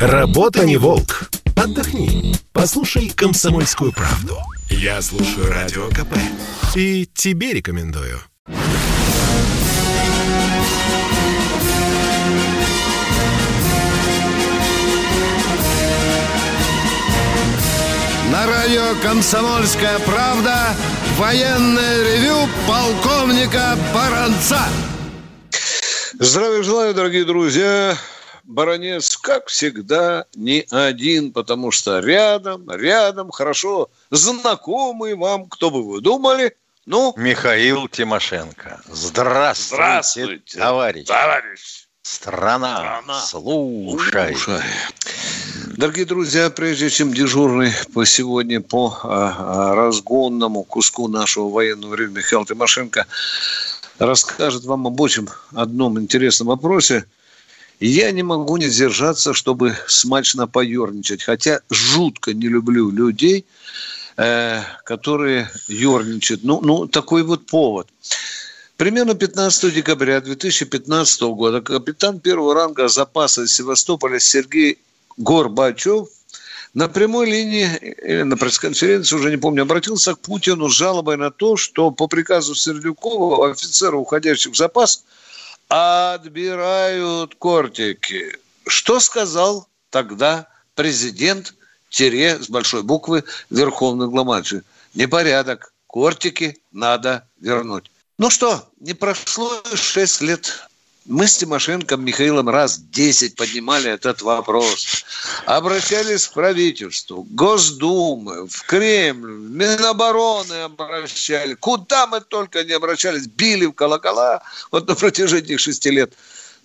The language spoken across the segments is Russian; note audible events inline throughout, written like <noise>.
Работа не волк. Отдохни. Послушай комсомольскую правду. Я слушаю радио КП. И тебе рекомендую. На радио «Комсомольская правда» военное ревю полковника Баранца. Здравия желаю, дорогие друзья. Баронец, как всегда, не один, потому что рядом, рядом, хорошо знакомый вам, кто бы вы думали, ну... Михаил Тимошенко. Здравствуйте, Здравствуйте товарищ. Товарищ. Страна, Страна. слушай. Слушай. Дорогие друзья, прежде чем дежурный по сегодня по а, а, разгонному куску нашего военного времени Михаил Тимошенко расскажет вам об очень одном интересном вопросе, я не могу не сдержаться, чтобы смачно поерничать. Хотя жутко не люблю людей, э, которые ерничают. Ну, ну, такой вот повод. Примерно 15 декабря 2015 года капитан первого ранга запаса Севастополя Сергей Горбачев на прямой линии или на пресс-конференции, уже не помню, обратился к Путину с жалобой на то, что по приказу Сердюкова офицеры, уходящих в запас, отбирают кортики. Что сказал тогда президент, тире с большой буквы, верховный главманчик? Непорядок. Кортики надо вернуть. Ну что, не прошло 6 лет. Мы с Тимошенко Михаилом раз 10 поднимали этот вопрос. Обращались к правительству, Госдумы, в Кремль, в Минобороны обращались. Куда мы только не обращались. Били в колокола вот на протяжении шести лет.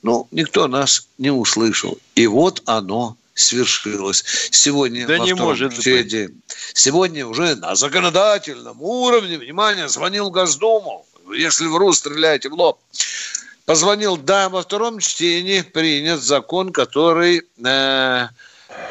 Ну, никто нас не услышал. И вот оно свершилось. Сегодня Да во не может быть. чтении. Сегодня уже на законодательном уровне, внимание, звонил Госдуму. Если вру, стреляйте в лоб. Позвонил, да, во втором чтении принят закон, который э,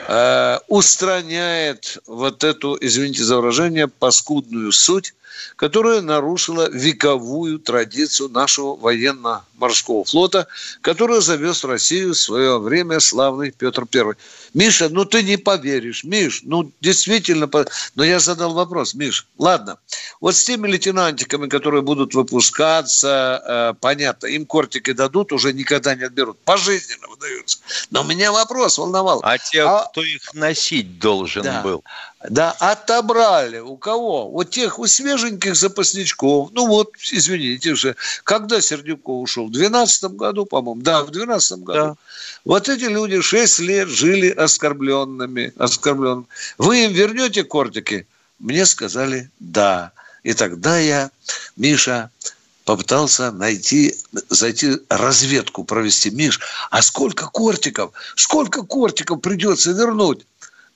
э, устраняет вот эту, извините за выражение, паскудную суть, которая нарушила вековую традицию нашего военно-морского флота, который завез в Россию в свое время славный Петр Первый. Миша, ну ты не поверишь, Миш, ну действительно, но я задал вопрос, Миш, ладно, вот с теми лейтенантиками, которые будут выпускаться, э, понятно, им кортики дадут, уже никогда не отберут, пожизненно выдаются. Но меня вопрос волновал. А те, А- кто их носить должен Да. был? Да, отобрали. У кого? Вот тех, у свеженьких запасничков. Ну вот, извините же, когда Сердюков ушел? В 12 году, по-моему. Да, в 12 году. Да. Вот эти люди 6 лет жили оскорбленными, оскорбленными. Вы им вернете кортики? Мне сказали «да». И тогда я, Миша, попытался найти, зайти разведку провести. Миш, а сколько кортиков, сколько кортиков придется вернуть?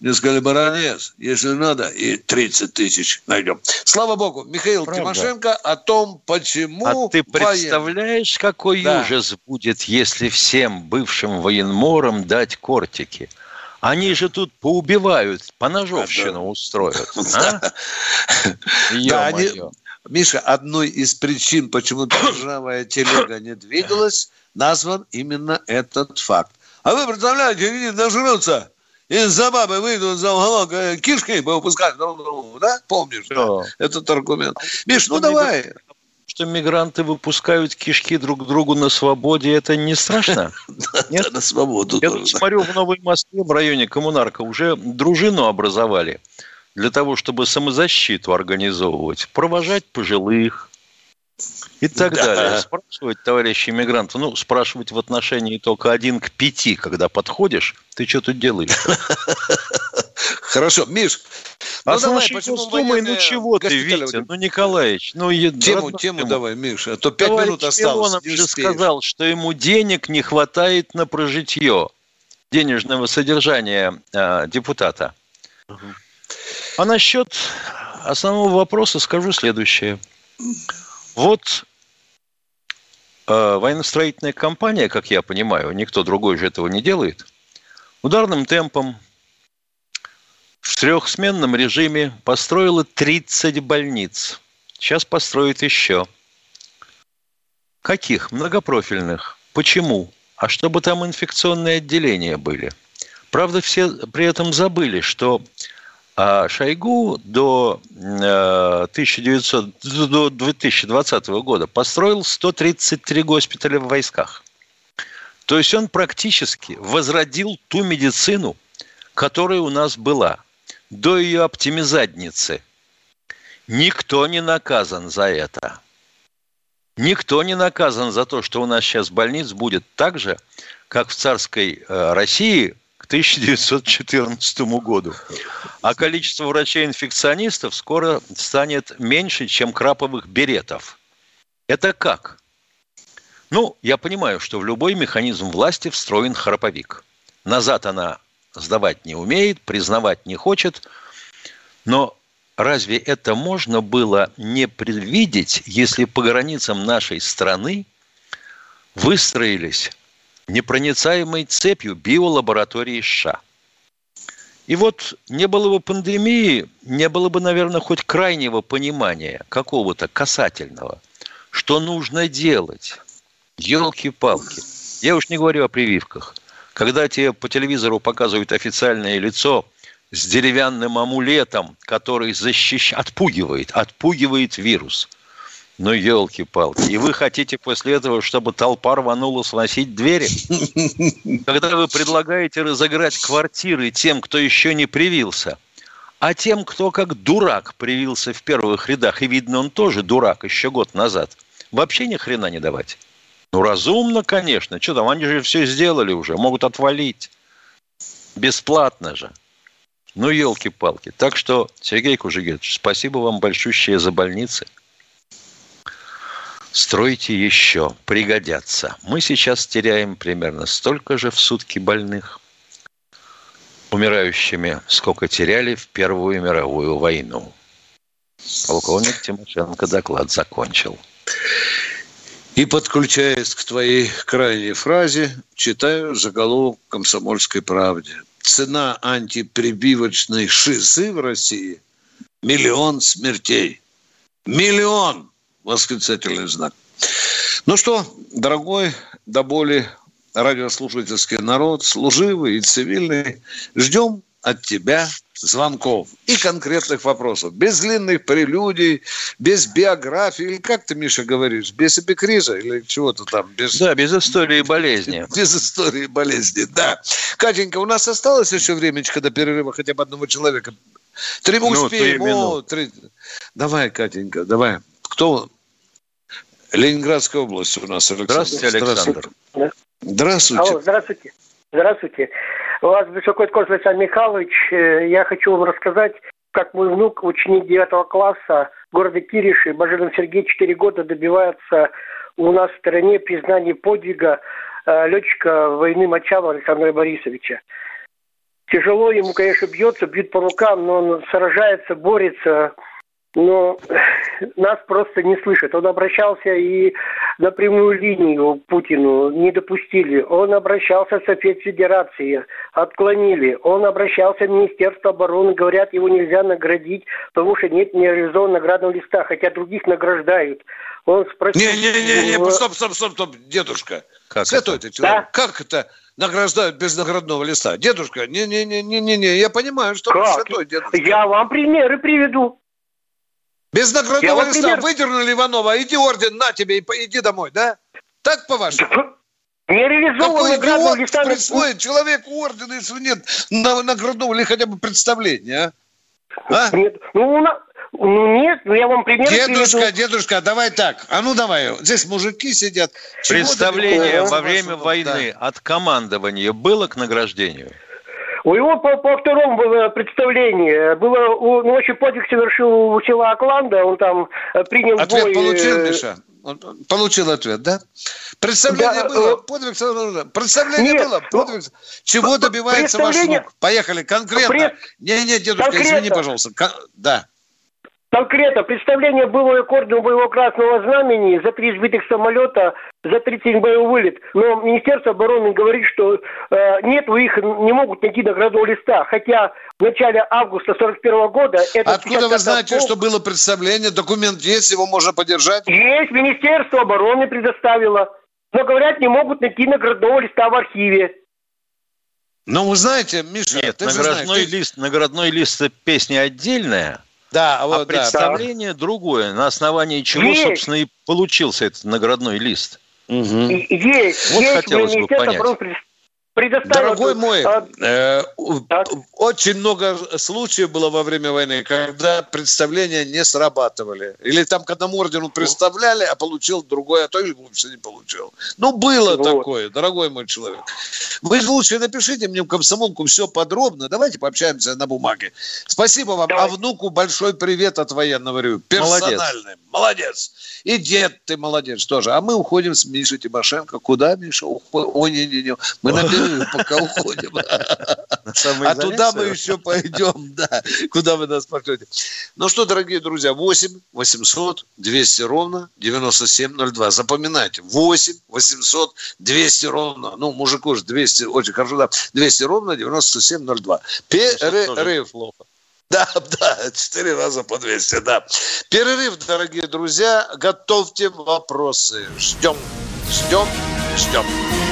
Мне сказали, баронец, если надо, и 30 тысяч найдем. Слава богу, Михаил Правда. Тимошенко о том, почему А ты представляешь, какой Да. ужас будет, если всем бывшим военморам дать кортики? Они же тут поубивают, поножовщину устроят. <laughs> а? Да, они-. Миша, одной из причин, почему <coughs> ржавая телега не двигалась, назван именно этот факт. А вы представляете, они нажрутся, из-за бабы выйдут за уголок, э, кишки выпускать друг другу, да? Помнишь, да? Этот аргумент. Миш, ну Что давай. Что мигранты выпускают кишки друг другу на свободе, это не страшно? <laughs> Нет? На свободу Я смотрю, в Новой Москве, в районе Коммунарка, уже дружину образовали для того, чтобы самозащиту организовывать, провожать пожилых и так Да. далее. Спрашивать, товарищи иммигранты, ну, спрашивать в отношении только один к пяти, когда подходишь, ты что тут делаешь? Хорошо, Миш, А ну давай, Госдумой, ну чего ты? Витя, ну, Николаевич, ну, Тему, тему давай, Миша, а то пять минут осталось. Же сказал, что ему денег не хватает на прожитье денежного содержания э, депутата. А насчет основного вопроса скажу следующее. Вот э, военно-строительная компания, как я понимаю, никто другой же этого не делает, ударным темпом в трехсменном режиме построила 30 больниц. Сейчас построит еще. Каких? Многопрофильных. Почему? А чтобы там инфекционные отделения были. Правда, все при этом забыли, что а Шойгу до, 1900, э, до 2020 года построил 133 госпиталя в войсках. То есть он практически возродил ту медицину, которая у нас была до ее оптимизадницы. Никто не наказан за это. Никто не наказан за то, что у нас сейчас больниц будет так же, как в царской э, России 1914 году. А количество врачей-инфекционистов скоро станет меньше, чем краповых беретов. Это как? Ну, я понимаю, что в любой механизм власти встроен храповик. Назад она сдавать не умеет, признавать не хочет. Но разве это можно было не предвидеть, если по границам нашей страны выстроились непроницаемой цепью биолаборатории США. И вот не было бы пандемии, не было бы, наверное, хоть крайнего понимания, какого-то касательного, что нужно делать. Елки-палки. Я уж не говорю о прививках. Когда тебе по телевизору показывают официальное лицо с деревянным амулетом, который защищает, отпугивает, отпугивает вирус – ну, елки-палки. И вы хотите после этого, чтобы толпа рванула сносить двери? Когда вы предлагаете разыграть квартиры тем, кто еще не привился, а тем, кто как дурак привился в первых рядах, и видно, он тоже дурак еще год назад, вообще ни хрена не давать. Ну, разумно, конечно. Что там, они же все сделали уже, могут отвалить. Бесплатно же. Ну, елки-палки. Так что, Сергей Кужегетович, спасибо вам большущее за больницы – стройте еще, пригодятся. Мы сейчас теряем примерно столько же в сутки больных умирающими, сколько теряли в Первую мировую войну. Полковник Тимошенко доклад закончил. И подключаясь к твоей крайней фразе, читаю заголовок «Комсомольской правде». Цена антипрививочной шизы в России – миллион смертей. Миллион! Восклицательный знак. Ну что, дорогой, до боли радиослушательский народ, служивый и цивильный, ждем от тебя звонков и конкретных вопросов. Без длинных прелюдий, без биографии, или как ты, Миша, говоришь, без эпикриза или чего-то там. Без... Да, без истории болезни. <laughs> Без истории болезни, да. Катенька, у нас осталось еще времечко до перерыва хотя бы одного человека. Три ну, успеем. О, три... Давай, Катенька, давай. Кто? Ленинградская область у нас, Александр. Здравствуйте, Александр. Здравствуйте. Алло, здравствуйте. Здравствуйте. У вас беспокоит Козлов Александр Михайлович. Э, я хочу вам рассказать, как мой внук, ученик 9 класса города Кириши, Бажирин Сергей, 4 года добивается у нас в стране признания подвига э, летчика войны Мачава Александра Борисовича. Тяжело ему, конечно, бьется, бьют по рукам, но он сражается, борется, но <sighs> нас просто не слышат. Он обращался и на прямую линию Путину не допустили. Он обращался в Совет Федерации, отклонили. Он обращался в Министерство обороны, говорят, его нельзя наградить, потому что нет нереализованного наградного листа, хотя других награждают. Он спросил... Не-не-не, него... стоп, стоп, стоп, стоп, дедушка. Как Святой это? ты человек. Да? Как это награждают без наградного листа? Дедушка, не-не-не-не-не, я понимаю, что как? святой дедушка. Я вам примеры приведу. Без наградного листа пример... выдернули Иванова, иди орден, на тебе, и иди домой, да? Так по-вашему? Не реализован наградного листа. присвоит человеку орден, если нет наградного или хотя бы представления, а? а? Нет, ну, на... ну нет, ну я вам пример Дедушка, приведу. дедушка, давай так. А ну давай, здесь мужики сидят. Представление во время войны да. от командования было к награждению? У него по, по второму было представление. Было, у, ночью подвиг совершил у села Акланда, он там э, принял Ответ бой. получил, э, Миша? Он получил ответ, да? Представление да, было, э, подвиг Представление нет, было, подвиг. Чего добивается ваш внук? Поехали, конкретно. Не-не, дедушка, конкретно. извини, пожалуйста. Да. Конкретно, представление было аккордом боевого красного знамени за три сбитых самолета, за 37 боевой вылет. Но Министерство обороны говорит, что э, нет, у их не могут найти наградного листа. Хотя в начале августа 41 года... Это Откуда вы знаете, полк... что было представление? Документ есть, его можно подержать? Есть, Министерство обороны предоставило. Но, говорят, не могут найти наградного листа в архиве. Ну, вы знаете, Миша, Нет, ты же наградной знаешь, ты- лист, наградной лист это песня отдельная, Да, а а вот, да. представление другое, на основании чего, Есть. собственно, и получился этот наградной лист. И- Есть, Вот есть, хотелось бы понять. Обороны пред- предоставило- Дорогой мой, А, э, Так. очень много случаев было во время войны, когда представления не срабатывали. Или там к одному ордену представляли, а получил другой, а то и вовсе не получил. Ну, было Вот. такое, дорогой мой человек. Вы лучше напишите мне в комсомолку все подробно. Давайте пообщаемся на бумаге. Спасибо вам. Давай. А внуку большой привет от военного ревю. Персональный. Молодец. И дед ты молодец тоже. А мы уходим с Мишей Тимошенко. Куда, Миша? Ухо- Ой, не-не-не. Мы на <laughs> перерыв пока уходим. А туда мы еще пойдем, <laughs> да, куда вы нас пошлете. Ну что, дорогие друзья, 8 800 200 ровно 9702. Запоминайте, 8 800 200 ровно, ну, мужику же 200, очень хорошо, да, 200 ровно 9702. Перерыв. Плохо. Да, <laughs> да, четыре раза по 200, да. Перерыв, дорогие друзья, готовьте вопросы. Ждем, ждем, ждем.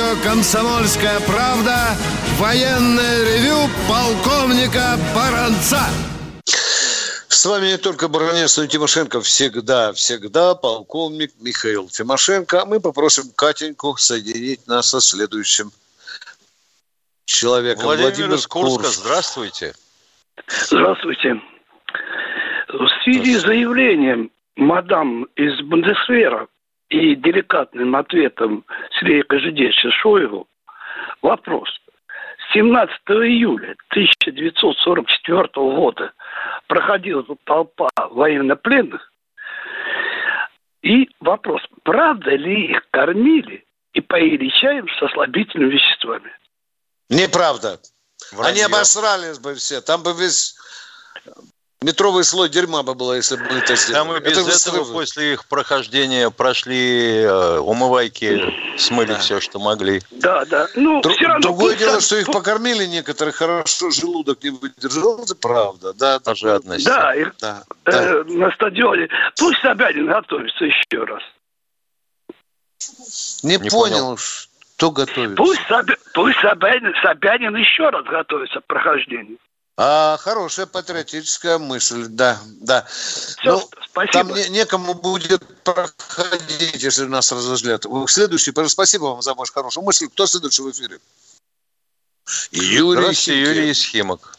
Радио «Комсомольская правда» военное ревю полковника Баранца. С вами не только Баранец, но и Тимошенко. Всегда, всегда полковник Михаил Тимошенко. А мы попросим Катеньку соединить нас со следующим человеком. Владимир, из Курска, Курск. здравствуйте. Здравствуйте. В связи с заявлением мадам из Бундесвера и деликатным ответом Сергея Кожедевича Шоеву вопрос. 17 июля 1944 года проходила тут толпа военнопленных. И вопрос, правда ли их кормили и поили чаем со слабительными веществами? Неправда. Они Вранье. обосрались бы все. Там бы весь метровый слой дерьма бы было, если бы мы это сделали. Там и без Это этого сразу- после их прохождения прошли э, умывайки, смыли Да. все, что могли. Да, да. Ну, Дру- все равно Другое дело, там- что их покормили некоторые хорошо, желудок не выдержал, это правда. Да, По жадности. Да, их да, да. э, на стадионе. Пусть Собянин готовится еще раз. Не, Не понял, что готовится. Пусть, Собя- пусть Собянин, Собянин еще раз готовится к прохождению. А, хорошая патриотическая мысль, да, да. Все, Ну, спасибо. Там не- некому будет проходить, если нас разожлят. Следующий, пожалуйста, спасибо вам за вашу хорошую мысль. Кто следующий в эфире? Юрий. Юрий из Химок.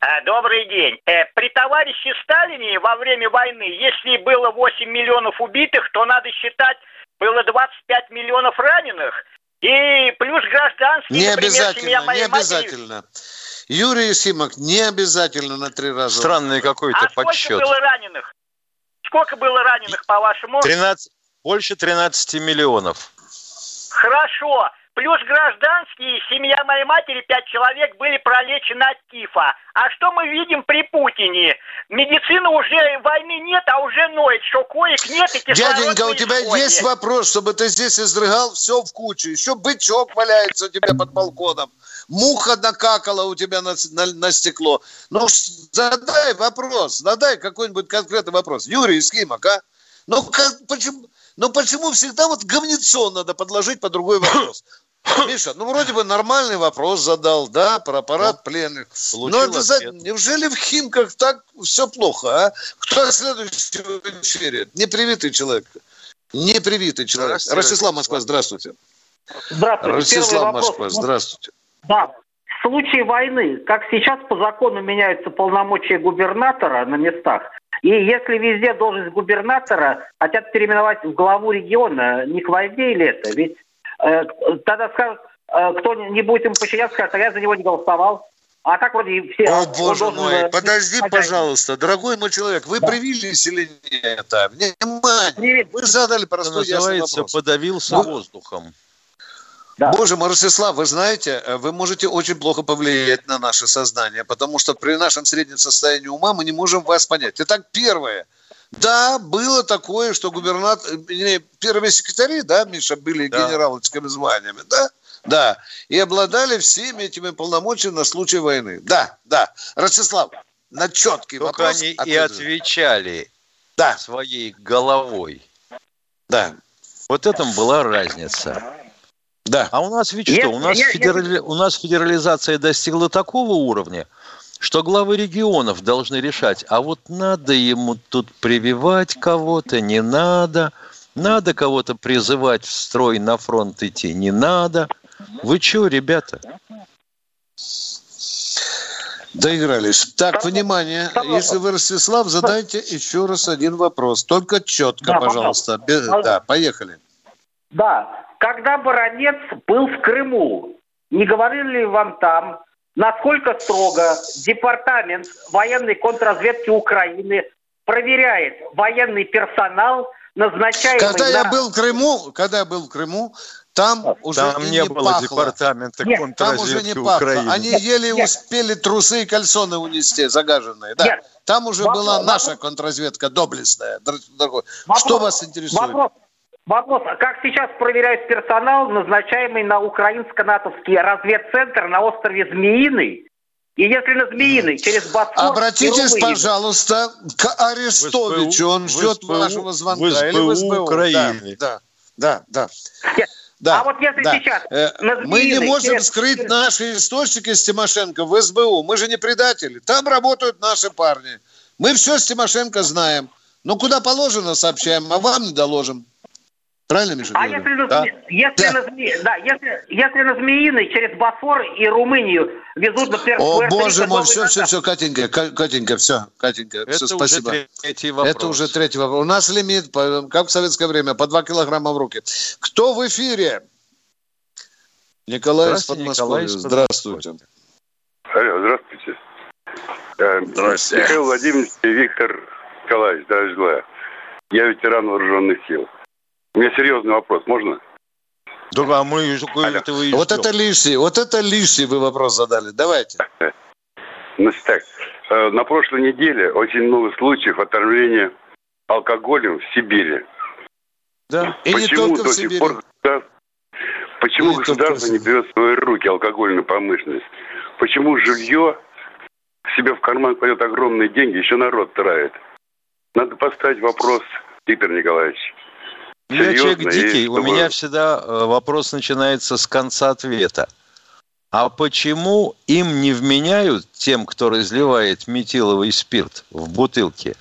А, Добрый день. Э, При товарище Сталине во время войны, если было 8 миллионов убитых, то надо считать, было 25 миллионов раненых. И плюс гражданские, Не например, семья обязательно, моей не матери. Юрий Симок, не обязательно на три раза. Странный какой-то А сколько подсчет. было раненых? Сколько было раненых, по-вашему? 13, больше 13 миллионов. Хорошо. Плюс гражданские, семья моей матери, пять человек, были пролечены от тифа. А что мы видим при Путине? Медицина уже, войны нет, а уже ноет, что коек нет и кислород Дяденька, у тебя исходе. есть вопрос, чтобы ты здесь изрыгал все в кучу. Еще бычок валяется у тебя под балконом. Муха накакала у тебя на, на- на стекло. Ну, задай вопрос, задай какой-нибудь конкретный вопрос. Юрий из Химок, а? Ну, как, почему, ну, почему всегда вот говнецо надо подложить по другой вопрос? <coughs> Миша, ну, вроде бы нормальный вопрос задал, да, про аппарат пленных. получил Но это за- неужели в Химках так все плохо, а? Кто следующий в эфире? Непривитый человек. Непривитый человек. Здравствуйте, Ростислав Москва, здравствуйте. Здравствуйте. Ростислав. Москва, здравствуйте. Да. В случае войны, как сейчас по закону меняются полномочия губернатора на местах, и если везде должность губернатора хотят переименовать в главу региона, не к войне или это? Ведь э, тогда скажут, э, кто не будет им подчиняться, скажет, а я за него не голосовал. А так вроде все... О, боже должен, мой, э, подожди, хозяин. пожалуйста, дорогой мой человек, вы привились или нет? Внимание, Привет. вы задали Это простой ясный называется вопрос. подавился Да. воздухом. Да. Боже мой, Ростислав, вы знаете, э, вы можете очень плохо повлиять на наше сознание, потому что при нашем среднем состоянии ума мы не можем вас понять. Итак, первое. Да, было такое, что губернатор, э, не, первые секретари, да, Миша, были Да. генераловскими званиями, да? Да. И обладали всеми этими полномочиями на случай войны. Да, да. Ростислав, на четкий Только вопрос. они и ответ. отвечали Да, своей головой. да, Вот этом была разница. Да. А у нас ведь Я- что? У нас, я- я- федерали- у нас федерализация достигла такого уровня, что главы регионов должны решать, а вот надо ему тут прививать кого-то, не надо, надо кого-то призывать в строй на фронт идти, не надо. Вы что, ребята? Доигрались. Так, Пожалуйста. внимание, Пожалуйста. если вы Ростислав, задайте еще раз один вопрос. Только четко, Да, пожалуйста. Пожалуйста. Да, поехали. Да, когда Баранец был в Крыму, не говорили ли вам там, насколько строго департамент военной контрразведки Украины проверяет военный персонал, назначаемый Когда я на- был в Крыму, когда я был в Крыму, там уже Там и не, не было пахло. департамента Нет, Там уже контрразведки не пахло. Украины. Они Нет, еле нет. успели трусы и кальсоны унести, загаженные. Да. Нет. Там уже Вопрос- была наша вопрос- контрразведка, доблестная. Вопрос- Что вас интересует? Вопрос, вопрос, а как сейчас проверяют персонал, назначаемый на украинско-натовский разведцентр на острове Змеиный? И если на Змеиный, через Босфор... Обратитесь, пожалуйста, к Арестовичу. Он в ждет СБУ вашего звонка. в Или в СБУ СБУ. Украины. Да, да, да. Нет. да. А вот если да. сейчас Э, на Мы не Змеиной можем через- скрыть наши источники с Тимошенко в СБУ. Мы же не предатели. Там работают наши парни. Мы все с Тимошенко знаем. Ну, куда положено, сообщаем, а вам не доложим. Правильно, Миша? А если, на, Да. Если, Да. на, Зме- да, если, если на Змеиный через Босфор и Румынию везут, например, О, боже мой, все, все, все, Катенька, Ка- Катенька, все, Катенька, Это все, уже спасибо. третий вопрос. Это уже третий вопрос. У нас лимит, как в советское время, по 2 килограмма в руки. Кто в эфире? Николай из Здравствуйте, Подмосковья. Здравствуйте. Алло, здравствуйте. Э, Здравствуйте. Михаил Владимирович и Виктор Николаевич, дорогие желаю. Я ветеран вооруженных сил. У меня серьезный вопрос, можно? Да, а мы этого и Вот это лишний, вот это лишний вы вопрос задали. Давайте. <laughs> Значит так, э, на прошлой неделе очень много случаев отравления алкоголем в Сибири. Да. И не Почему только до в сих Сибири. пор Почему в государство не берет в свои руки алкогольную промышленность? Почему жилье себе в карман кладет огромные деньги, еще народ травит? Надо поставить вопрос, Виктор Николаевич. Я Серьезно, человек дикий, у чтобы- меня всегда э, вопрос начинается с конца ответа. А почему им не вменяют, тем, кто разливает метиловый спирт в бутылке,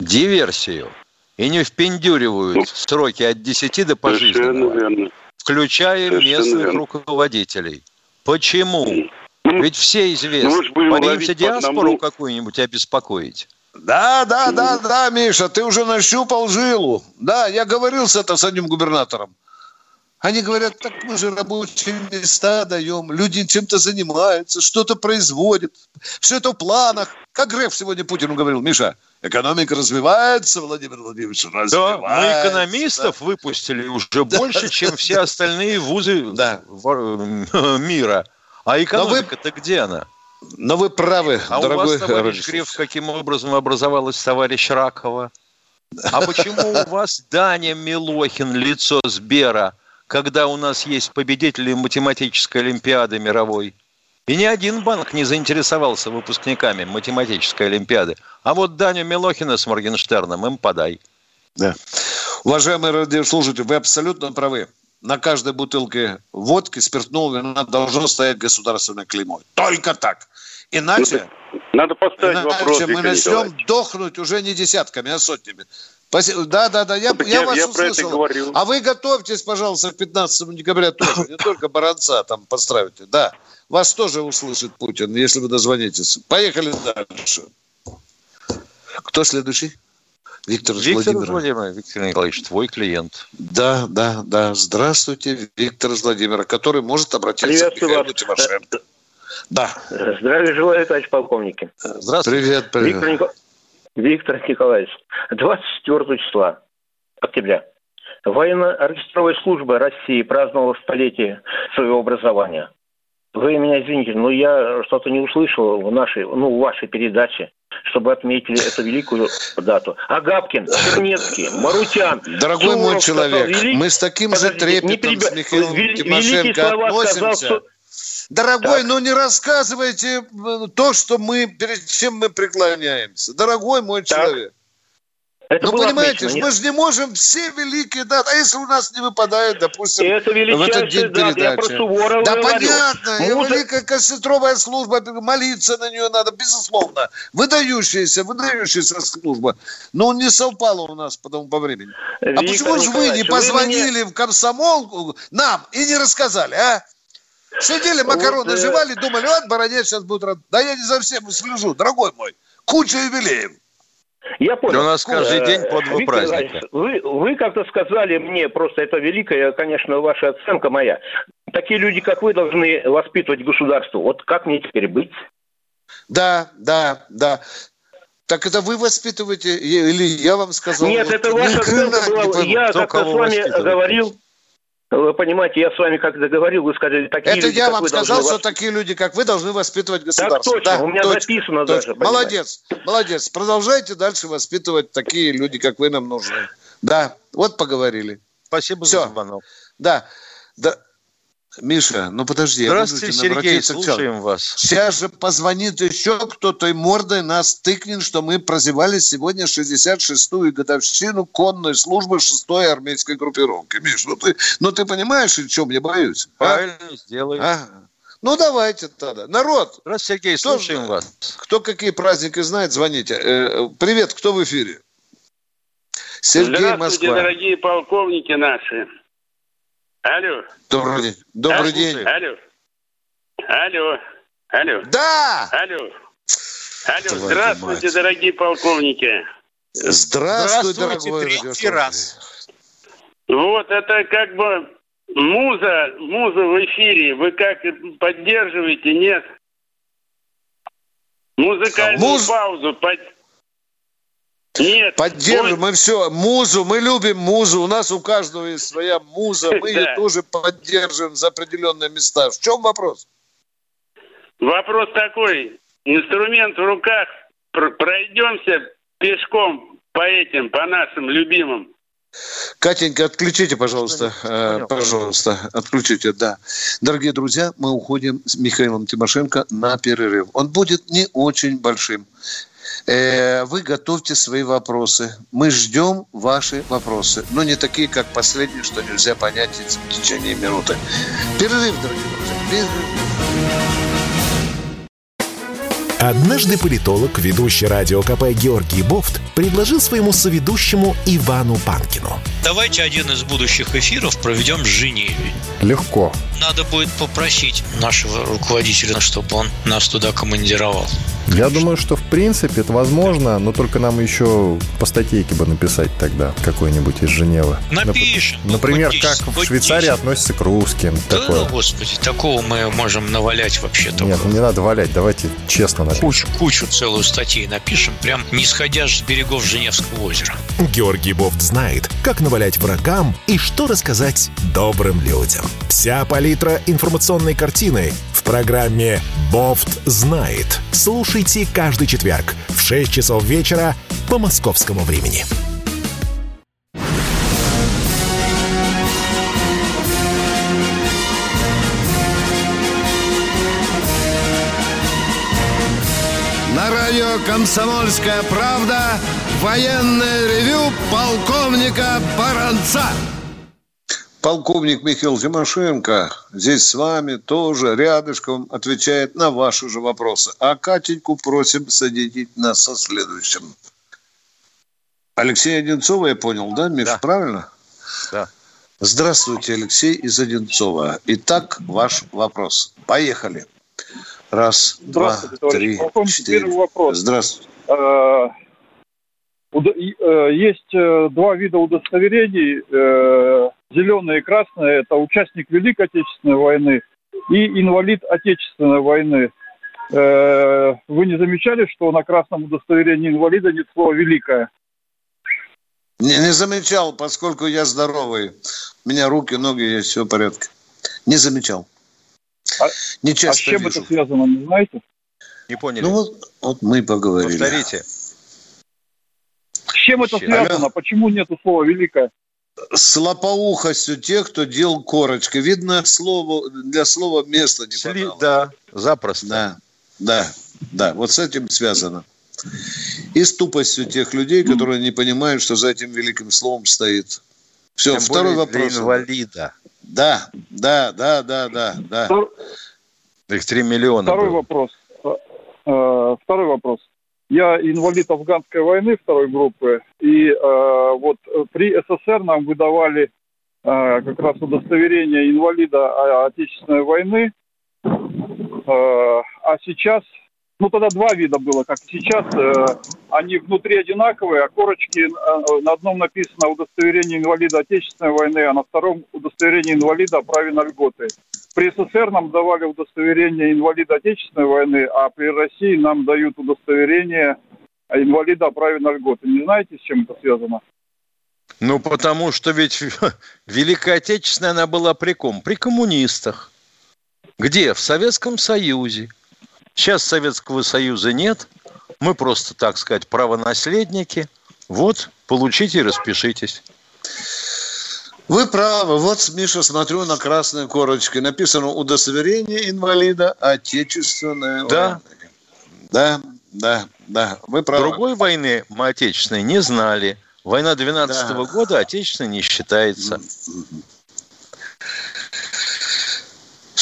диверсию и не впендюривают сроки от 10 до Ну. Пожизненного, верно. включая Совершенно местных верно. руководителей? Почему? Ну, Ведь все ну, ловить по диаспору одному. какую-нибудь обеспокоить. Да, да, да, да, Миша, ты уже нащупал жилу. Да, я говорил с это с одним губернатором. Они говорят, так мы же рабочие места даем, люди чем-то занимаются, что-то производят. Все это в планах. Как Греф сегодня Путину говорил, Миша, экономика развивается, Владимир Владимирович, Да, развивается. мы экономистов выпустили уже больше, чем все остальные вузы Да. в- <laughs> мира. А экономика-то где она? Но вы правы, А у дорогой вас, товарищ Рождество. Греф, каким образом образовалась товарищ Ракова? А почему у вас Даня Милохин, лицо Сбера, когда у нас есть победители математической олимпиады мировой? И ни один банк не заинтересовался выпускниками математической олимпиады. А вот Даню Милохина с Моргенштерном им подай. Да. Уважаемые радиослушатели, вы абсолютно правы. На каждой бутылке водки, спиртного вина должно стоять государственное клеймо. Только так. Иначе, Надо поставить иначе вопрос, мы Виктор начнем Николаевич. дохнуть уже не десятками, а сотнями. Спаси- Да, да, да, я, Так я я- вас я услышал. говорю. А вы готовьтесь, пожалуйста, к 15 декабря тоже. Не только баранца там подстраивайте. Да, вас тоже услышит Путин, если вы дозвонитесь. Поехали дальше. Кто следующий? Виктор, Виктор Владимира. Владимирович, Виктор Николаевич, твой клиент. Да, да, да. Здравствуйте, Виктор из Владимира, который может обратиться к Приветствую Михаилу вас. Тимошенко. Да. Здравия желаю, товарищ полковники. Здравствуйте. Привет, привет. Виктор, Никол... Виктор Николаевич, 24 числа октября военно-оркестровая служба России праздновала столетие своего образования. Вы меня извините, но я что-то не услышал в нашей, ну, в вашей передаче, чтобы отметили эту великую дату. Агапкин, Чернецкий, Марутян. Дорогой Суров мой человек, сказал, велик... мы с таким Подождите, же трепетом переб... с Михаилом Вел... Тимошенко относимся. Сказал, что... Дорогой, так. ну не рассказывайте э, то, что мы, перед чем мы преклоняемся. Дорогой мой так. человек. Это ну, понимаете, отмечено, мы же не можем все великие даты, а если у нас не выпадает, допустим, это в этот день дата, передачи. Я про Суворова да говорю. понятно, Муза... великая косметровая служба, молиться на нее надо, безусловно. Выдающаяся, выдающаяся служба. Но не совпало у нас потом по времени. Виктор а почему же вы не позвонили вы мне... в комсомол нам и не рассказали, а? Сидели, макароны вот, э, жевали, думали, вот баронец сейчас будет рад. Да я не за всем слежу, дорогой мой. Куча юбилеев. Я понял. у нас каждый э, день по два Виктор праздника. Вы, вы как-то сказали мне, просто это великая, конечно, ваша оценка моя. Такие люди, как вы, должны воспитывать государство. Вот как мне теперь быть? Да, да, да. Так это вы воспитываете, или я вам сказал? Нет, вот, это ваша оценка была. Я как-то с вами говорил, вы понимаете, я с вами как договорил, вы сказали, такие Это люди, я вам сказал, что воспитывать. такие люди, как вы, должны воспитывать государство. Так точно, да, у меня точно, записано точно. даже. Молодец, молодец. Продолжайте дальше воспитывать такие люди, как вы, нам нужны. Да, вот поговорили. Спасибо Все. за звонок. Да, да. Миша, ну подожди. Здравствуйте, Сергей, слушаем вас. Сейчас же позвонит еще кто-то и мордой нас тыкнет, что мы прозевали сегодня 66-ю годовщину конной службы 6-й армейской группировки. Миш, ну ты, ну ты понимаешь, о чем я боюсь? А? Правильно, а? сделаем. А? Ну давайте тогда. Народ. Здравствуйте, Сергей, кто, слушаем вас. Кто какие праздники знает, звоните. Э, привет, кто в эфире? Сергей Здравствуйте, Москва. дорогие полковники наши. Алло. Добрый день. Добрый а, день. Алло. Алло. Алло. Да! Алло. Алло. Твою Здравствуйте, мать. дорогие полковники. Здравствуй, Здравствуйте, дорогой третий раз. Вот это как бы муза, муза в эфире. Вы как поддерживаете, нет? Музыкальную Муз... паузу под... Нет. Поддерживаем, мы все, музу, мы любим музу, у нас у каждого есть своя муза, мы <laughs> ее тоже поддерживаем за определенные места. В чем вопрос? Вопрос такой, инструмент в руках, пройдемся пешком по этим, по нашим любимым. Катенька, отключите, пожалуйста, э, пожалуйста, отключите, да. Дорогие друзья, мы уходим с Михаилом Тимошенко на перерыв. Он будет не очень большим. Э, вы готовьте свои вопросы. Мы ждем ваши вопросы. Но не такие, как последние, что нельзя понять в течение минуты. Перерыв, дорогие друзья. Перерыв. Однажды политолог, ведущий радио КП Георгий Бофт, предложил своему соведущему Ивану Панкину. Давайте один из будущих эфиров проведем с Женеве. Легко. Надо будет попросить нашего руководителя, чтобы он нас туда командировал. Я думаю, что в принципе это возможно, но только нам еще по статейке бы написать тогда какой-нибудь из Женевы. Напишем. Нап- например, ну, как в Швейцарии относятся к русским. Да, такое. господи, такого мы можем навалять вообще только. Нет, ну не надо валять, давайте честно Кучу, кучу целую статей напишем, прям не сходя с берегов Женевского озера. Георгий Бофт знает, как навалять врагам и что рассказать добрым людям. Вся палитра информационной картины в программе «Бофт знает». Слушайте каждый четверг в 6 часов вечера по московскому времени. «Комсомольская правда» военное ревю полковника Баранца. Полковник Михаил Тимошенко здесь с вами тоже рядышком отвечает на ваши же вопросы. А Катеньку просим соединить нас со следующим. Алексей Одинцова, я понял, да, Миш, да. правильно? Да. Здравствуйте, Алексей из Одинцова. Итак, ваш вопрос. Поехали. Раз, два, три, четыре. Первый вопрос. Здравствуйте. А, Э, есть э, два вида удостоверений. Э, Зеленое и красное – это участник Великой Отечественной войны. и инвалид Отечественной войны. Вы не замечали, что на красном удостоверении инвалида нет слова «великая»? Не, не замечал, поскольку я здоровый. У меня руки, ноги есть, все в порядке. Не замечал. Не а с чем вижу. это связано, не знаете? Не поняли. Ну вот, вот мы и поговорили. Повторите. С чем это Алло. связано? Почему нету слова «великая»? С лопоухостью тех, кто делал корочкой. Видно, слово, для слова места не Сли- хватало. Да, запросто. Да, да, да. Вот с этим связано. И с тупостью тех людей, которые не понимают, что за этим великим словом стоит. Все, Тем второй более для вопрос. инвалида. Да, да, да, да, да, да. Втор- Их 3 миллиона Второй было. вопрос. Э, Второй вопрос. Я инвалид афганской войны второй группы, и э, вот э, при СССР нам выдавали э, как раз удостоверение инвалида а- Отечественной войны, Э, а сейчас, ну тогда два вида было, как сейчас, э, они внутри одинаковые, а корочки э, на одном написано удостоверение инвалида Отечественной войны, а на втором удостоверение инвалида о праве на льготы. При СССР нам давали удостоверение инвалида Отечественной войны, а при России нам дают удостоверение инвалида о праве на льготы. Не знаете, с чем это связано? Ну, потому что ведь <laughs> Великая Отечественная она была при ком? При коммунистах. Где? В Советском Союзе. Сейчас Советского Союза нет. Мы просто, так сказать, правонаследники. Вот, получите и распишитесь. Вы правы. Вот, Миша, смотрю на красной корочке. Написано удостоверение инвалида Отечественной Да. Да, да, да. Вы правы. Другой войны мы отечественной не знали. Война 12 Да. года отечественной не считается.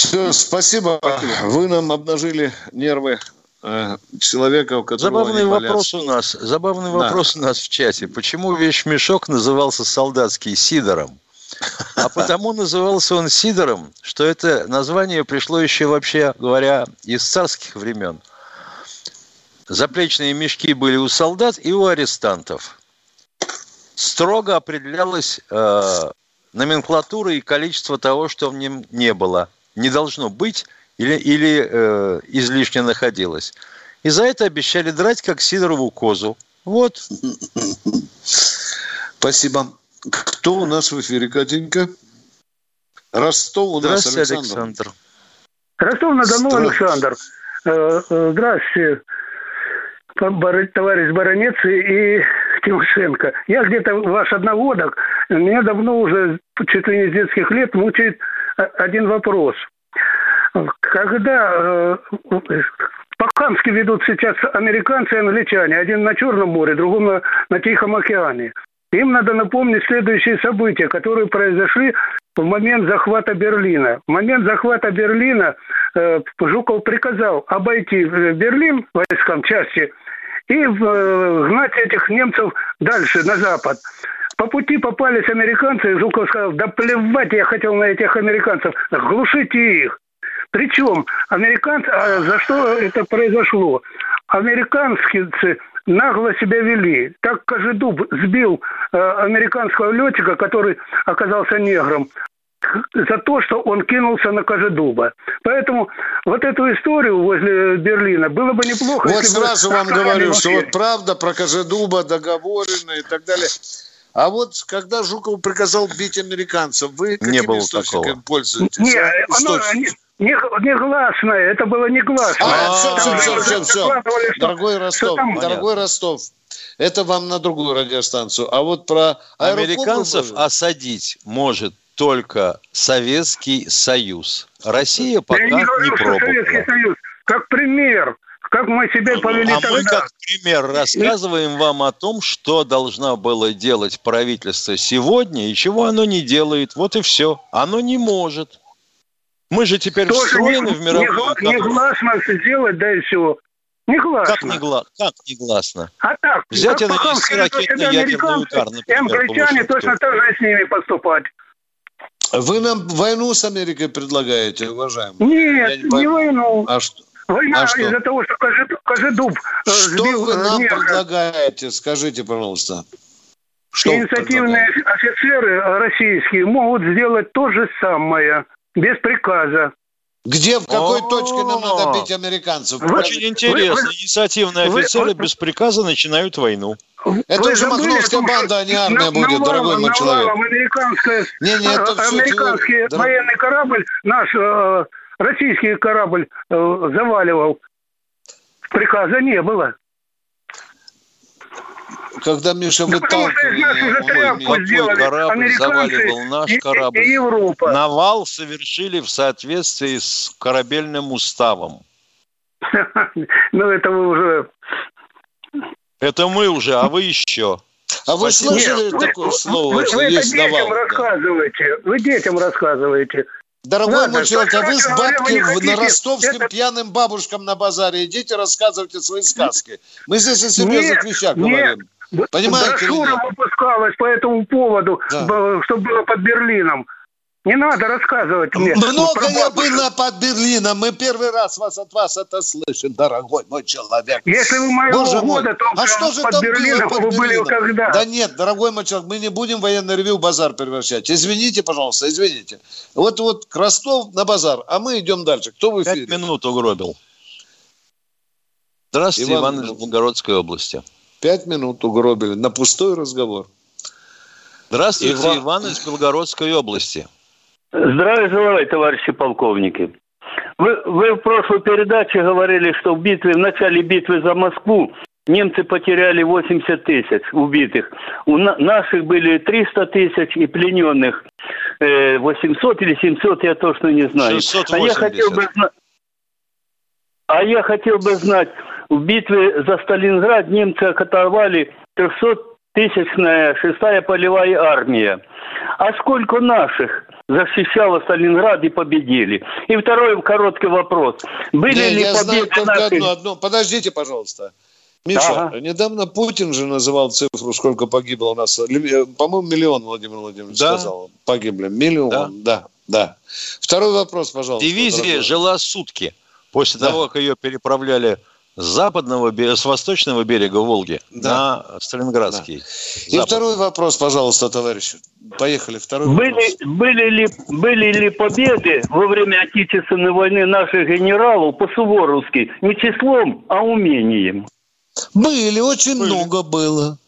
Все, спасибо. Вы нам обнажили нервы э, человека, у которого Забавный вопрос у нас. Забавный Да. вопрос у нас в чате. Почему вещмешок назывался солдатский Сидором? А потому назывался он Сидором, что это название пришло еще вообще говоря из царских времен. Заплечные мешки были у солдат и у арестантов. Строго определялась э, номенклатура и количество того, что в нем не было. Не должно быть или, или э, излишне находилось. И за это обещали драть, как Сидорову козу. Вот. Спасибо. Кто у нас в эфире, Катенька? Ростов у нас Здравствуйте, Александр. Александр. Ростов-на-Дону. Александр. Э, э, Здравствуйте, товарищ Баранец и Тимошенко. Я где-то ваш одногодок. Меня давно уже, чуть ли не с детских лет, мучает э, один вопрос. Когда э, по-хамски ведут сейчас американцы и англичане, один на Черном море, другой на, на Тихом океане. Им надо напомнить следующие события, которые произошли в момент захвата Берлина. В момент захвата Берлина э, Жуков приказал обойти э, Берлин войскам части и э, гнать этих немцев дальше, на запад. По пути попались американцы, и Жуков сказал, да плевать я хотел на этих американцев, глушите их. Причем американцы, а за что это произошло? Американские нагло себя вели. Так Кожедуб сбил э, американского летчика, который оказался негром, за то, что он кинулся на Кожедуба. Поэтому вот эту историю возле Берлина было бы неплохо, Вот если бы сразу вам говорю, что вот правда про Кожедуба договорено и так далее. А вот когда Жуков приказал бить американцев, вы какими Не было источниками такого. пользуетесь? Не, а? оно не, не- негласное, это было негласное. А, все, все, все, все, все. Дорогой Ростов, там- дорогой Ростов, это вам на другую радиостанцию. А вот про Американцев осадить может только Советский Союз. Россия пока Я не что Советский пробовала. Союз. Как пример, как мы себя повели А мы тогда. как пример рассказываем вам о том, что должно было делать правительство сегодня и чего оно не делает. Вот и все. Оно не может. Мы же теперь Тоже встроены не, в мировую не, негласно сделать, да и все. Негласно. Как негласно? Как негласно? А так, Взять как и нанести ракетно-ядерный удар, например, англичане точно так же с ними поступать. Вы нам войну с Америкой предлагаете, уважаемый? Я Нет, не не, войну. А что, Война а что? из-за того, что Кожедуб, э, что сбил вы э, нам негра. предлагаете? Скажите, пожалуйста. Что вы Инициативные офицеры российские могут сделать то же самое, без приказа. Где, в какой точке нам надо бить американцев? Очень интересно. Инициативные офицеры без приказа начинают войну. Это Вы уже Махновская банда, а не армия на- будет, навалом- дорогой мой человек. американская, Не, не, это э, американский теория. Дорог- военный корабль, наш э, российский корабль э, заваливал. Приказа не было. Когда Миша Да потому что из нас уже выталкивал... тряпку Какой сделали корабль американцы заваливал наш и- корабль? и Европа. Навал совершили в соответствии с корабельным уставом. <laughs> Ну, это вы уже... Это мы уже, а вы еще. А вы слышали такое слово, вы- что вы это детям рассказываете. Вы детям рассказываете. Дорогой Ладно, мой человек, а вы с бабки в- на ростовским это- пьяным бабушкам на базаре идите, рассказывайте свои сказки. Мы здесь о серьезных Нет, вещах нет. говорим. Понимаете Брошюра выпускалась по этому поводу, Да. что было под Берлином. Не надо рассказывать мне. Много я было под Берлином. Мы первый раз вас от вас это слышим, дорогой мой человек. Если вы моего Боже мой. года, то а что же под там Берлином было под вы были Берлином? когда? Да нет, дорогой мой человек, мы не будем военный ревю в базар превращать. Извините, пожалуйста, извините. Вот вот Ростов на базар, а мы идем дальше. Кто в эфире? Пять минут угробил. Здравствуйте, Иван Иван, из Волгородской области. Пять минут угробили на пустой разговор. Здравствуйте, Иван- Иван, из Белгородской области. Здравия желаю, товарищи полковники. Вы, вы в прошлой передаче говорили, что в битве, в начале битвы за Москву немцы потеряли 80 тысяч убитых. У на- наших были 300 тысяч и плененных э, 800 или 700, я точно не знаю. 680. А я хотел бы а я хотел бы знать, в битве за Сталинград немцы атаковали 300-тысячная шестая полевая армия. А сколько наших защищало Сталинград и победили? И второй короткий вопрос. Были Не, ли я знаю победы только наших? одно, одно. Подождите, пожалуйста. Миша, Ага. недавно Путин же называл цифру, сколько погибло у нас. Ли- По-моему, миллион, Владимир Владимирович Да. сказал. Погибли. Миллион, да. да, Второй вопрос, пожалуйста. Дивизия дорогой. жила сутки после Да. того, как ее переправляли с западного, с восточного берега Волги Да. на Сталинградский. И запад. второй вопрос, пожалуйста, товарищи. Поехали, второй вопрос. Были, были, ли, были ли победы во время Отечественной войны наших генералов по-суворовски не числом, а умением? Были, очень много было.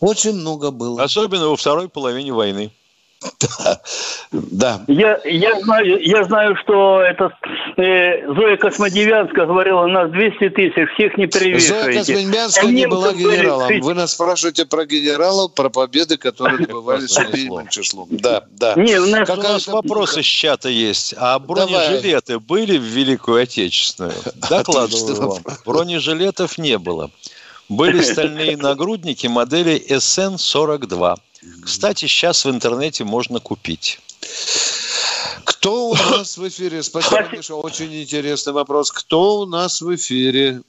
Очень много было. Особенно во второй половине войны. Да. Я, я, знаю, я знаю, что это э, Зоя Космодемьянская говорила, нас 200 тысяч, всех не Зоя перевешивайте. Косминбянская А не была генералом. тысяч- Вы нас спрашиваете про генералов, про победы, которые добывались убийным числом. Да, да. Не, у нас, У нас вопрос из чата есть. А бронежилеты были в Великую Отечественную? Докладываю вам. Бронежилетов не было. Были стальные нагрудники модели SN-42. Кстати, сейчас в интернете можно купить. Кто у <laughs> нас в эфире? Спасибо, Миша. Очень интересный вопрос. Кто у нас в эфире?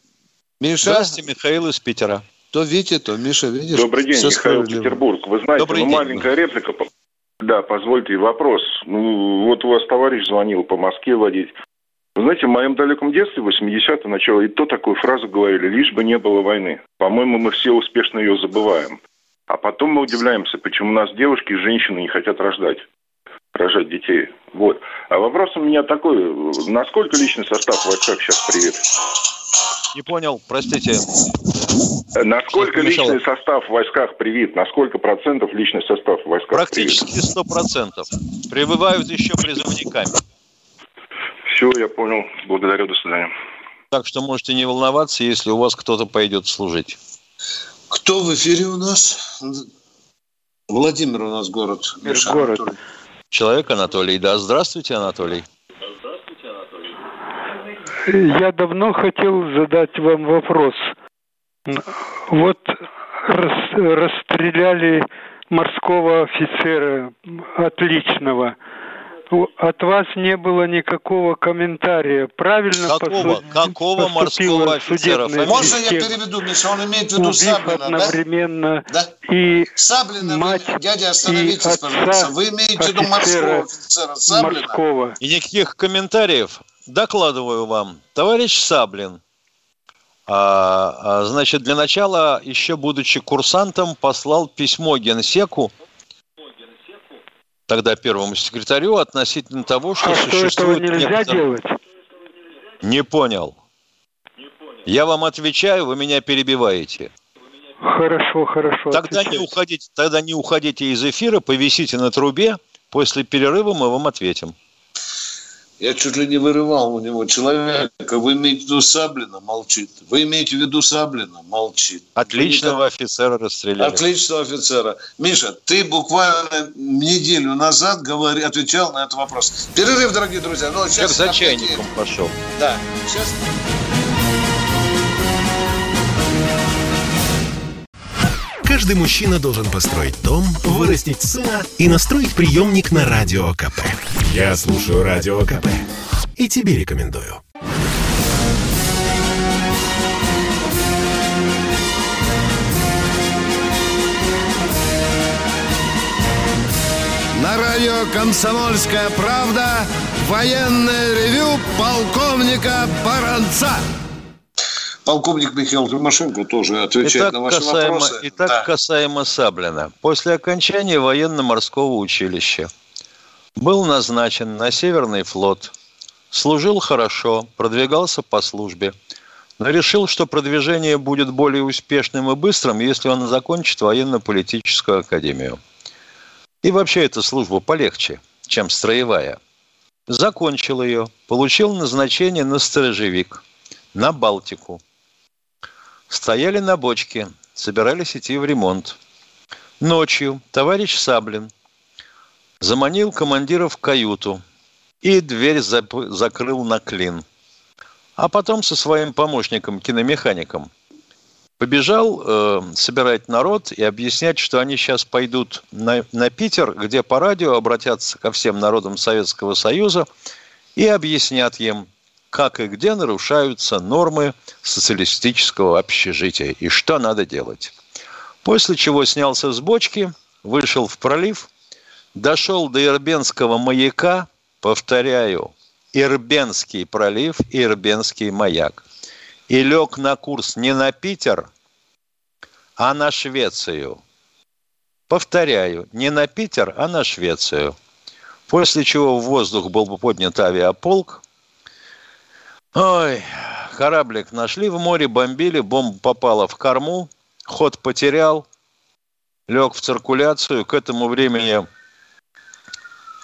Миша? Здравствуйте, Михаил из Питера. То Витя, то Миша, видишь? Добрый день, Всё Михаил справедливо. Петербург. Вы знаете, Добрый ну, день. маленькая реплика. Да, позвольте вопрос. Ну, вот у вас товарищ звонил по Москве водить. Вы знаете, в моем далеком детстве, 80-е, начало, и то такую фразу говорили, лишь бы не было войны. По-моему, мы все успешно ее забываем. А потом мы удивляемся, почему у нас девушки и женщины не хотят рождать рожать детей. Вот. А вопрос у меня такой. Насколько личный состав в войсках сейчас привет? Не понял, простите. Насколько личный состав в войсках привит? На сколько процентов личный состав в войсках Практически сто процентов. Прибывают еще призывниками. Все, я понял. Благодарю, до свидания. Так что можете не волноваться, если у вас кто-то пойдет служить. Кто в эфире у нас? Владимир у нас город. Миша, Город. Анатолий. Человек Анатолий. Да, здравствуйте, Анатолий. Я давно хотел задать вам вопрос. Вот рас- расстреляли морского офицера отличного. От вас не было никакого комментария. Правильно Какого, посу- какого морского офицера? Можно я переведу, Миша? Он имеет в виду убив Саблина, да? одновременно и Саблина, мать вы, дядя, и остановитесь, отца пожалуйста. Вы имеете в виду морского офицера Саблина? морского. И никаких комментариев. Докладываю вам. Товарищ Саблин, а, а, значит, для начала, еще будучи курсантом, послал письмо генсеку тогда первому секретарю относительно того, что а что этого существует нельзя некоторые- делать? Не понял. Я вам отвечаю, вы меня перебиваете. Хорошо, хорошо. Тогда не уходите, тогда не уходите из эфира, повисите на трубе. После перерыва мы вам ответим. Я чуть ли не вырывал у него человека. Вы имеете в виду Саблина? Молчит. Вы имеете в виду Саблина? Молчит. Отличного офицера расстреляли. Отличного офицера. Миша, ты буквально неделю назад говори, отвечал на этот вопрос. Перерыв, дорогие друзья. Ну, Как сейчас за опять- чайником пошел. Да. Сейчас... Каждый мужчина должен построить дом, вырастить сына и настроить приемник на Радио КП. Я слушаю Радио КП и тебе рекомендую. На радио «Комсомольская правда» военное ревю полковника Баранца. Полковник Михаил Тимошенко тоже отвечает Итак, на ваши касаемо, вопросы. итак, Да. касаемо Саблина. После окончания военно-морского училища был назначен на Северный флот. Служил хорошо, продвигался по службе. Но решил, что продвижение будет более успешным и быстрым, если он закончит военно-политическую академию. И вообще эта служба полегче, чем строевая. Закончил ее, получил назначение на сторожевик, на Балтику. Стояли на бочке, собирались идти в ремонт. Ночью товарищ Саблин заманил командира в каюту и дверь зап- закрыл на клин. А потом со своим помощником, киномехаником, побежал э, собирать народ и объяснять, что они сейчас пойдут на, на Питер, где по радио обратятся ко всем народам Советского Союза и объяснят им, как и где нарушаются нормы социалистического общежития и что надо делать. После чего снялся с бочки, вышел в пролив, дошел до Ирбенского маяка, повторяю, Ирбенский пролив Ирбенский маяк. И лег на курс не на Питер, а на Швецию. Повторяю, не на Питер, а на Швецию. После чего в воздух был поднят авиаполк. Ой, кораблик нашли в море, бомбили, бомба попала в корму, ход потерял, лег в циркуляцию. К этому времени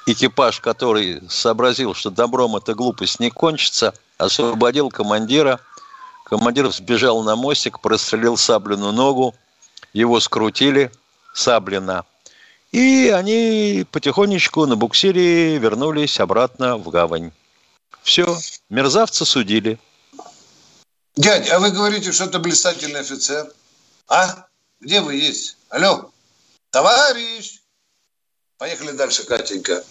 экипаж, который сообразил, что добром эта глупость не кончится, освободил командира. Командир сбежал на мостик, прострелил Саблину ногу, его скрутили, Саблина. И они потихонечку на буксире вернулись обратно в гавань. Все, мерзавца судили. Дядь, а вы говорите, что это блистательный офицер? А? Где вы есть? Алло? Товарищ! Поехали дальше, Катенька.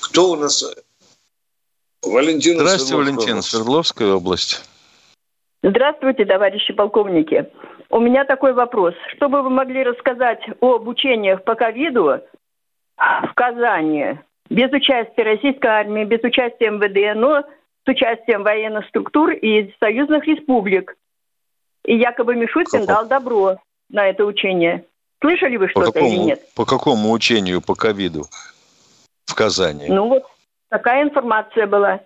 Кто у нас? Валентина Здравствуйте, Свердловская Валентин, область. Свердловская область. Здравствуйте, товарищи полковники. У меня такой вопрос. Что бы вы могли рассказать об учениях по ковиду в Казани? Без участия российской армии, без участия МВД, но с участием военных структур и союзных республик. И якобы Мишустин дал добро на это учение. Слышали вы что-то или нет? по какому учению по ковиду в Казани? Ну вот, такая информация была.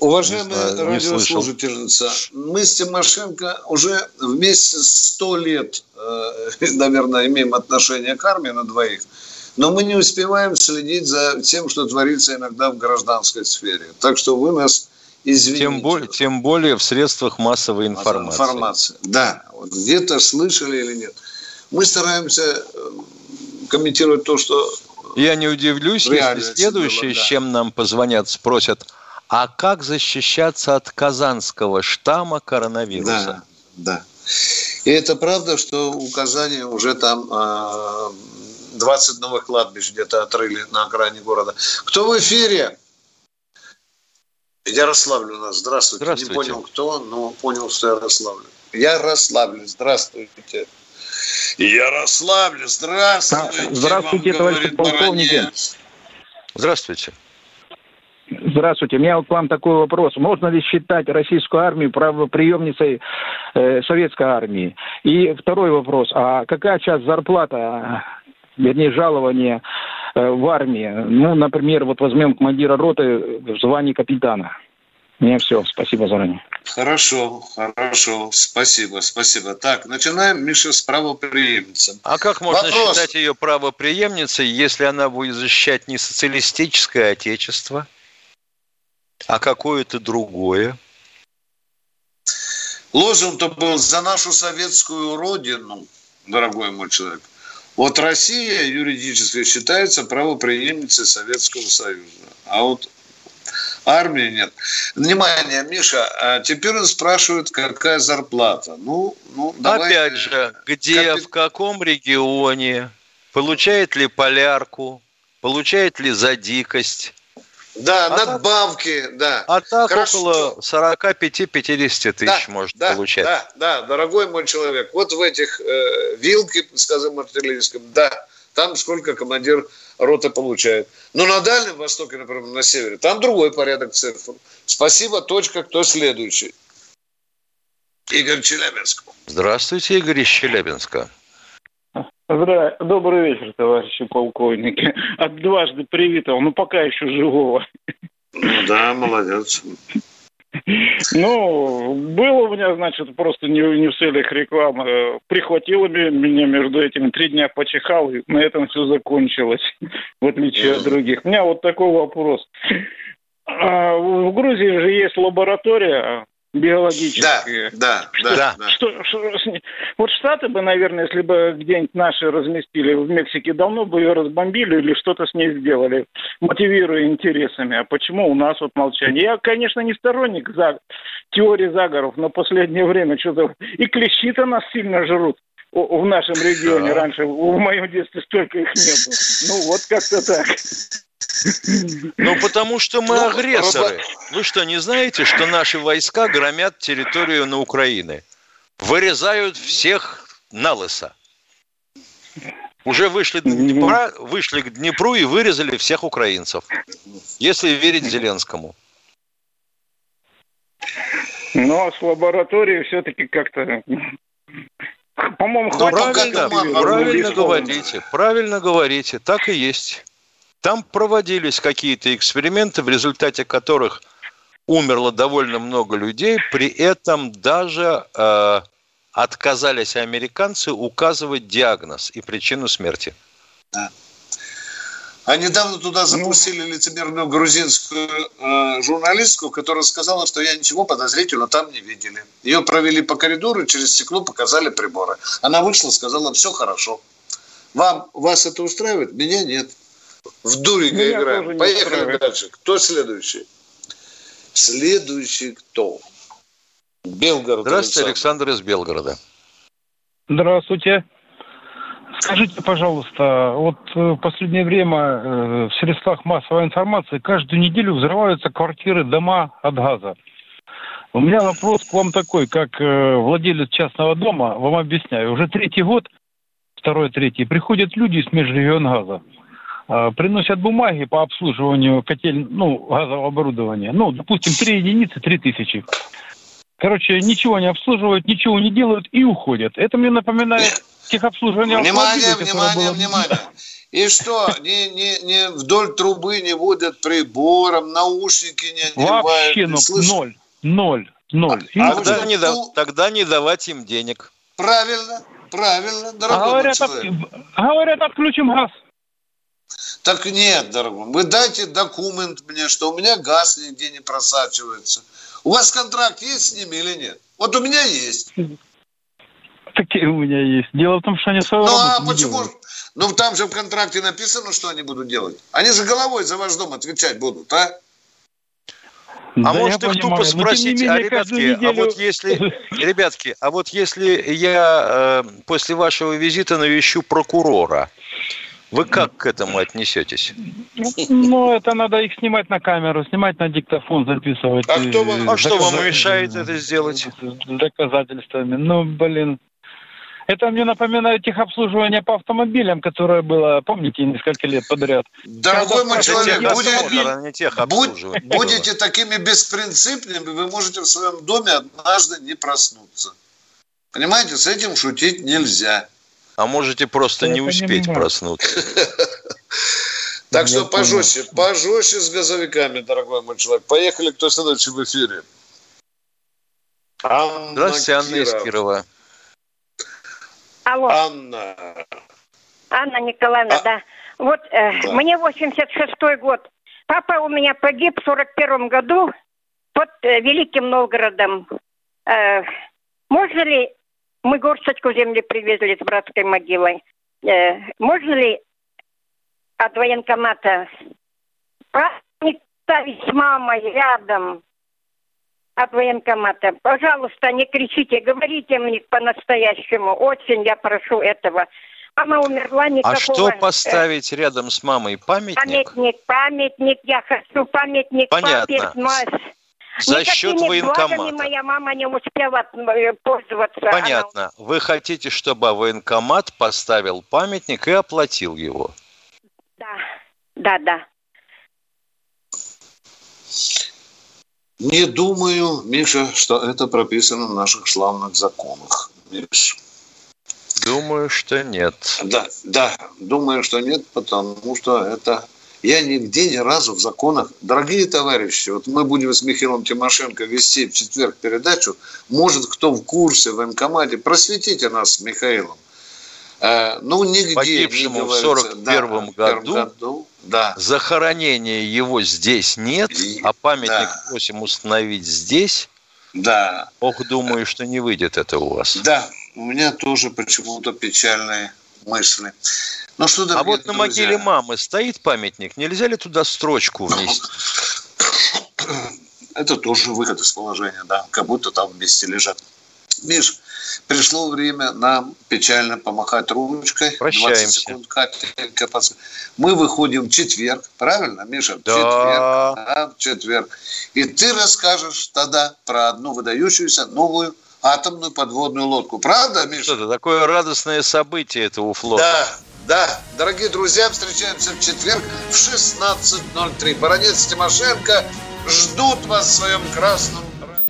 Уважаемая радиослушательница, мы с Тимошенко уже вместе сто лет, э, <laughs> наверное, имеем отношение к армии на двоих, но мы не успеваем следить за тем, что творится иногда в гражданской сфере. Так что вы нас извините. Тем более, тем более в средствах массовой информации. Информация. Да, вот где-то слышали или нет. Мы стараемся э, комментировать то, что Я не удивлюсь, если следующее, было, да. с чем нам позвонят, спросят, а как защищаться от казанского штамма коронавируса? Да, да. И это правда, что у Казани уже там э, 20 новых кладбищ где-то отрыли на окраине города. Кто в эфире? Ярославль у нас. Здравствуйте. Здравствуйте. Не понял, кто, но понял, что Ярославль. Ярославль, здравствуйте. Ярославль, здравствуйте. Здравствуйте, вам товарищи полковники. Баранец. Здравствуйте. Здравствуйте. У меня вот к вам такой вопрос. Можно ли считать российскую армию правоприемницей э, советской армии? И второй вопрос. А какая часть зарплата, вернее, жалования э, в армии. Ну, например, вот возьмем командира роты в звании капитана. Мне все. Спасибо заранее. Хорошо, хорошо. Спасибо, спасибо. Так, начинаем, Миша, с правоприемницем. А как можно Вопрос. считать ее правоприемницей, если она будет защищать не социалистическое отечество, а какое-то другое? Лозунг-то был за нашу советскую родину, дорогой мой человек. Вот Россия юридически считается правоприемницей Советского Союза. А вот армии нет. Внимание, Миша, а теперь он спрашивает, какая зарплата. Ну, ну давай. Опять же, где, в каком регионе, получает ли полярку, получает ли за дикость. Да, А надбавки, да. А так Хорошо. около 45-50 тысяч Да, может да, получать. Да, да, дорогой мой человек. Вот в этих э, вилке, скажем, артиллерийском, да, там сколько командир роты получает. Но на Дальнем Востоке, например, на севере, там другой порядок цифр. Спасибо, точка, кто следующий? Игорь Челябинск. Здравствуйте, Игорь из Челябинска. Здра... Добрый вечер, товарищи полковники. От дважды привитого, ну пока еще живого. Ну да, молодец. Ну, было у меня, значит, просто не, не в целях рекламы. Прихватило ме- меня между этим, три дня почихал, и на этом все закончилось, в отличие от других. У меня вот такой вопрос. А в Грузии же есть лаборатория биологическая. Да, Что- да, да. Что, что ней- вот Штаты бы, наверное, если бы где-нибудь наши разместили в Мексике, давно бы ее разбомбили или что-то с ней сделали, мотивируя интересами. А почему у нас вот молчание? Я, конечно, не сторонник за... теории заговоров, но последнее время что-то... И клещи-то нас сильно жрут в нашем регионе. Раньше, в моем детстве столько их не было. Ну, вот как-то так. Ну, потому что мы Ну, агрессоры. Вы что, не знаете, что наши войска громят территорию на Украины? Вырезают всех на лысо. Уже вышли, к Днепра, вышли к Днепру и вырезали всех украинцев. Если верить Зеленскому. Но с лабораторией все-таки как-то... По-моему, Ну, хватит. правильно, правильно рискованно. говорите, правильно говорите, так и есть. Там проводились какие-то эксперименты, в результате которых умерло довольно много людей, при этом даже э, отказались американцы указывать диагноз и причину смерти. А недавно туда запустили лицемерную грузинскую э, журналистку, которая сказала, что я ничего подозрительного там не видели. Ее провели по коридору, через стекло показали приборы. Она вышла, сказала, все хорошо. Вам, вас это устраивает? Меня нет. В дурика Меня играем. Поехали устраивает. дальше. Кто следующий? Следующий кто? Белгород. Здравствуйте, Александр из Белгорода. Здравствуйте. Скажите, пожалуйста, вот э, в последнее время э, в средствах массовой информации каждую неделю взрываются квартиры, дома от газа. У меня вопрос к вам такой, как э, владелец частного дома, вам объясняю. Уже третий год, второй, третий, приходят люди из межрегионгаза, э, приносят бумаги по обслуживанию котель, ну, газового оборудования. Ну, допустим, три единицы, три тысячи. Короче, ничего не обслуживают, ничего не делают и уходят. Это мне напоминает техобслуживание Внимание, внимание, было- внимание. И что, не, не, не вдоль трубы не водят прибором, наушники не одевают? Вообще не ну, слышат? ноль, ноль, ноль. И Тогда уходят. не, да- тогда не давать им денег. Правильно, правильно, А дорогой мой говорят, человек. от- говорят, отключим газ. Так нет, дорогой, вы дайте документ мне, что у меня газ нигде не просачивается. У вас контракт есть с ними или нет? Вот у меня есть. Такие у меня есть. Дело в том, что они свою Ну а почему? делают. Ну там же в контракте написано, что они будут делать. Они же головой за ваш дом отвечать будут, а? А Да, может их тупо понимаю, не спросить, а менее, каждую ребятки, а неделю- вот если, <laughs> ребятки, а вот если я э, после вашего визита навещу прокурора, вы как к этому отнесетесь? Ну, это надо их снимать на камеру, снимать на диктофон, записывать. А кто вам- э, а что вам мешает это сделать? Доказательствами. Ну, блин. Это мне напоминает техобслуживание по автомобилям, которое было, помните, несколько лет подряд. Дорогой мой человек, будет- Будь- будете такими беспринципными, вы можете в своем доме однажды не проснуться. Понимаете, с этим шутить нельзя. А можете просто Я не успеть понимаю. проснуться. <laughs> Так что пожестче, пожестче с газовиками, дорогой мой человек. Поехали, кто следующий в эфире? Анна Здравствуйте, Анна из Киров. Кирова. Алло, Анна. Анна Николаевна, да. Вот э, Да. мне 86-й год. Папа у меня погиб в 41 году под э, Великим Новгородом. Э, можно ли, мы горсточку земли привезли с братской могилой, Э, можно ли от военкомата праздник ставить с мамой рядом от военкомата? Пожалуйста, не кричите, говорите мне по-настоящему. Очень я прошу этого. Мама умерла, никакого... А что э, поставить рядом с мамой? Памятник? Памятник, памятник, я хочу памятник Понятно. мать. За Никакими счет военкомата. моя мама не успела э, пользоваться. Она- Понятно. Вы хотите, чтобы военкомат поставил памятник и оплатил его? Да, да. Не думаю, Миша, что это прописано в наших славных законах. Миш. Думаю, что нет. Да, да, думаю, что нет, потому что это... Я нигде ни разу в законах... Дорогие товарищи, вот мы будем с Михаилом Тимошенко вести в четверг передачу. Может, кто в курсе в военкомате, просветите нас с Михаилом. Э, ну, нигде Погибшему не в говорится. 41 Да, в первом году, да. захоронения его здесь нет, а памятник просим установить здесь. Да. Ох, думаю, что не выйдет это у вас. Да, у меня тоже почему-то печальные мысли. Ну что, А вот на друзья, могиле мамы стоит памятник. Нельзя ли туда строчку внести? <clears throat> Это тоже выход из положения, да, как будто там вместе лежат. Миш, пришло время нам печально помахать ручкой. 20 Прощаемся. секунд, Катенька, Мы выходим в четверг, правильно, Миша? Да. четверг, да, в четверг. И ты расскажешь тогда про одну выдающуюся новую атомную подводную лодку. Правда, Миша? Что-то такое радостное событие этого флота. Да, да. Дорогие друзья, встречаемся в четверг в 16.03. Баронец Тимошенко ждут вас в своем красном